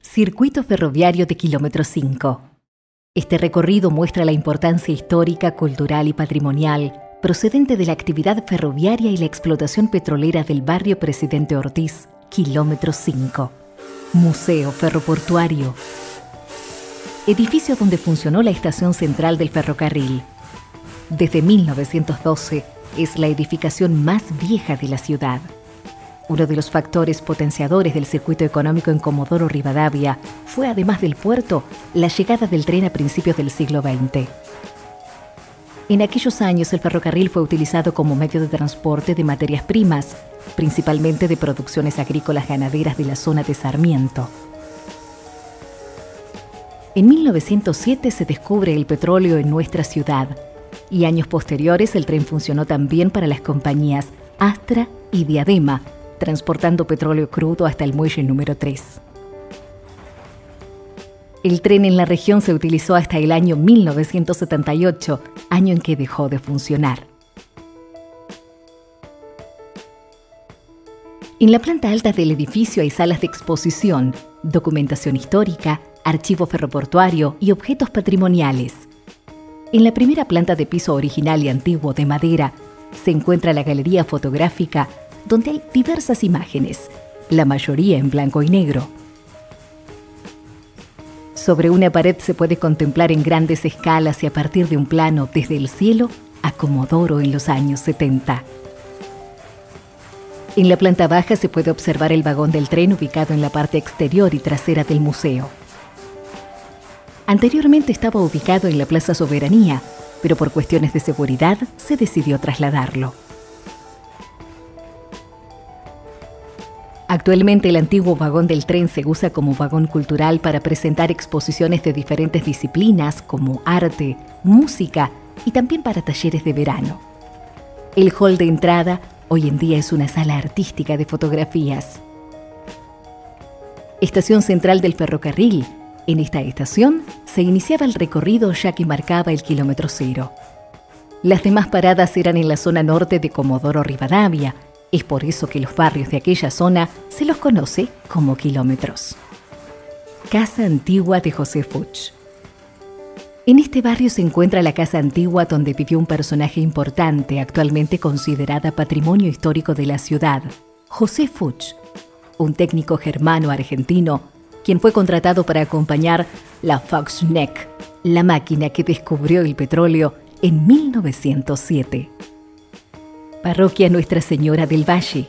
Circuito Ferroviario de Kilómetro 5. Este recorrido muestra la importancia histórica, cultural y patrimonial procedente de la actividad ferroviaria y la explotación petrolera del barrio Presidente Ortiz, Kilómetro 5. Museo Ferroportuario. Edificio donde funcionó la estación central del ferrocarril. Desde 1912 es la edificación más vieja de la ciudad. Uno de los factores potenciadores del circuito económico en Comodoro Rivadavia fue, además del puerto, la llegada del tren a principios del siglo XX. En aquellos años el ferrocarril fue utilizado como medio de transporte de materias primas, principalmente de producciones agrícolas ganaderas de la zona de Sarmiento. En 1907 se descubre el petróleo en nuestra ciudad y años posteriores el tren funcionó también para las compañías Astra y Diadema, transportando petróleo crudo hasta el muelle número 3. El tren en la región se utilizó hasta el año 1978, año en que dejó de funcionar. En la planta alta del edificio hay salas de exposición, documentación histórica, archivo ferroportuario y objetos patrimoniales. En la primera planta de piso original y antiguo de madera se encuentra la galería fotográfica donde hay diversas imágenes, la mayoría en blanco y negro. Sobre una pared se puede contemplar en grandes escalas y a partir de un plano desde el cielo a Comodoro en los años 70. En la planta baja se puede observar el vagón del tren ubicado en la parte exterior y trasera del museo. Anteriormente estaba ubicado en la Plaza Soberanía, pero por cuestiones de seguridad se decidió trasladarlo. Actualmente el antiguo vagón del tren se usa como vagón cultural para presentar exposiciones de diferentes disciplinas como arte, música y también para talleres de verano. El hall de entrada hoy en día es una sala artística de fotografías. Estación central del ferrocarril. En esta estación se iniciaba el recorrido ya que marcaba el kilómetro cero. Las demás paradas eran en la zona norte de Comodoro Rivadavia, es por eso que los barrios de aquella zona se los conoce como kilómetros. Casa Antigua de José Fuchs. En este barrio se encuentra la casa antigua donde vivió un personaje importante, actualmente considerada patrimonio histórico de la ciudad, José Fuchs, un técnico germano argentino, quien fue contratado para acompañar la Foxneck, la máquina que descubrió el petróleo en 1907. Parroquia Nuestra Señora del Valle.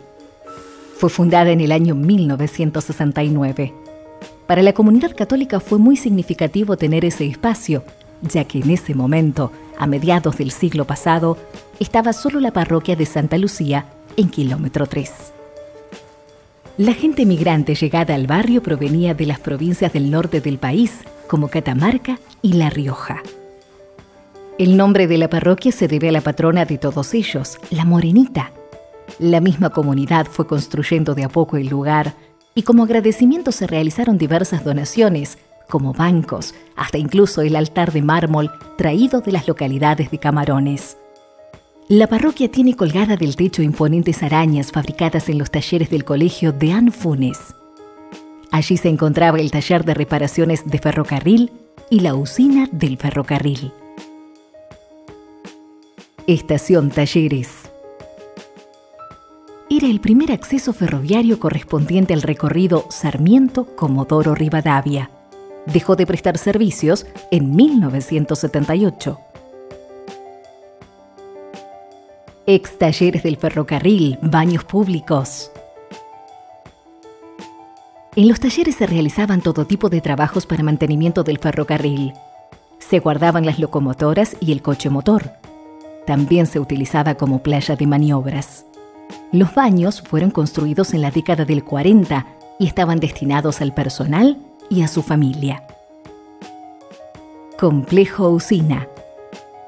Fue fundada en el año 1969. Para la comunidad católica fue muy significativo tener ese espacio, ya que en ese momento, a mediados del siglo pasado, estaba solo la parroquia de Santa Lucía en kilómetro 3. La gente migrante llegada al barrio provenía de las provincias del norte del país, como Catamarca y La Rioja. El nombre de la parroquia se debe a la patrona de todos ellos, la Morenita. La misma comunidad fue construyendo de a poco el lugar y como agradecimiento se realizaron diversas donaciones, como bancos, hasta incluso el altar de mármol traído de las localidades de Camarones. La parroquia tiene colgada del techo imponentes arañas fabricadas en los talleres del colegio de Anfunes. Allí se encontraba el taller de reparaciones de ferrocarril y la usina del ferrocarril. Estación Talleres. Era el primer acceso ferroviario correspondiente al recorrido Sarmiento-Comodoro Rivadavia. Dejó de prestar servicios en 1978. Ex talleres del ferrocarril, baños públicos. En los talleres se realizaban todo tipo de trabajos para mantenimiento del ferrocarril. Se guardaban las locomotoras y el coche motor también se utilizaba como playa de maniobras. Los baños fueron construidos en la década del 40 y estaban destinados al personal y a su familia. Complejo Usina.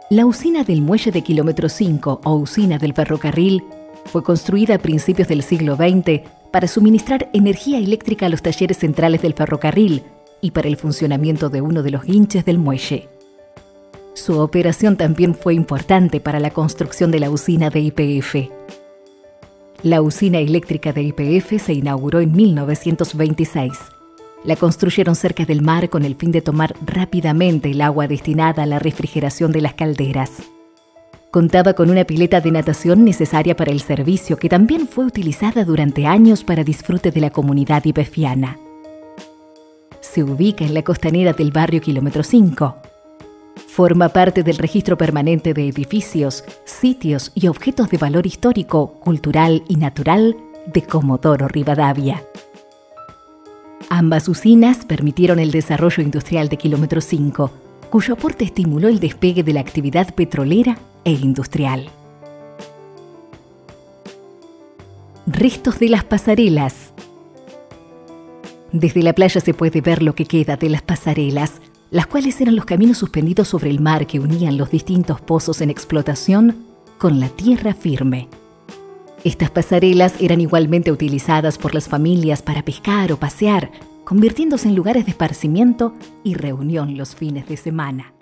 La usina del muelle de kilómetro 5 o usina del ferrocarril fue construida a principios del siglo XX para suministrar energía eléctrica a los talleres centrales del ferrocarril y para el funcionamiento de uno de los guinches del muelle. Su operación también fue importante para la construcción de la usina de IPF. La usina eléctrica de IPF se inauguró en 1926. La construyeron cerca del mar con el fin de tomar rápidamente el agua destinada a la refrigeración de las calderas. Contaba con una pileta de natación necesaria para el servicio que también fue utilizada durante años para disfrute de la comunidad ibefiana. Se ubica en la costanera del barrio Kilómetro 5. Forma parte del registro permanente de edificios, sitios y objetos de valor histórico, cultural y natural de Comodoro Rivadavia. Ambas usinas permitieron el desarrollo industrial de Kilómetro 5, cuyo aporte estimuló el despegue de la actividad petrolera e industrial. Restos de las pasarelas. Desde la playa se puede ver lo que queda de las pasarelas, las cuales eran los caminos suspendidos sobre el mar que unían los distintos pozos en explotación con la tierra firme. Estas pasarelas eran igualmente utilizadas por las familias para pescar o pasear, convirtiéndose en lugares de esparcimiento y reunión los fines de semana.